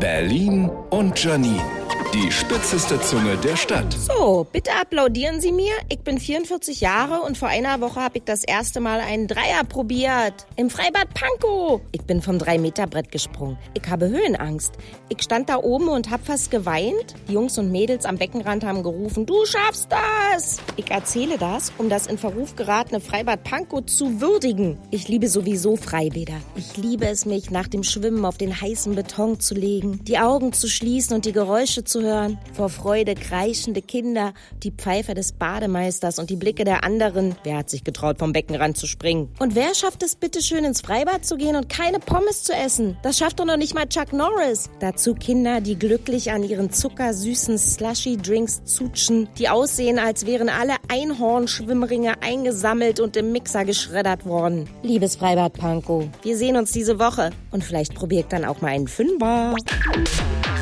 Berlin und Janine. Die spitzeste Zunge der Stadt. So, bitte applaudieren Sie mir. Ich bin 44 Jahre und vor einer Woche habe ich das erste Mal einen Dreier probiert. Im Freibad Pankow. Ich bin vom 3-Meter-Brett gesprungen. Ich habe Höhenangst. Ich stand da oben und hab fast geweint. Die Jungs und Mädels am Beckenrand haben gerufen, du schaffst das. Ich erzähle das, um das in Verruf geratene Freibad Pankow zu würdigen. Ich liebe sowieso Freibäder. Ich liebe es, mich nach dem Schwimmen auf den heißen Beton zu legen, die Augen zu schließen und die Geräusche zu hören. Vor Freude kreischende Kinder, die Pfeife des Bademeisters und die Blicke der anderen. Wer hat sich getraut, vom Beckenrand zu springen? Und wer schafft es bitte schön ins Freibad zu gehen und keine Pommes zu essen? Das schafft doch noch nicht mal Chuck Norris. Dazu Kinder, die glücklich an ihren zuckersüßen Slushy-Drinks zutschen, die aussehen, als wären alle Einhornschwimmringe eingesammelt und im Mixer geschreddert worden. Liebes Freibad Pankow, wir sehen uns diese Woche und vielleicht probiere ich dann auch mal einen Fünfer.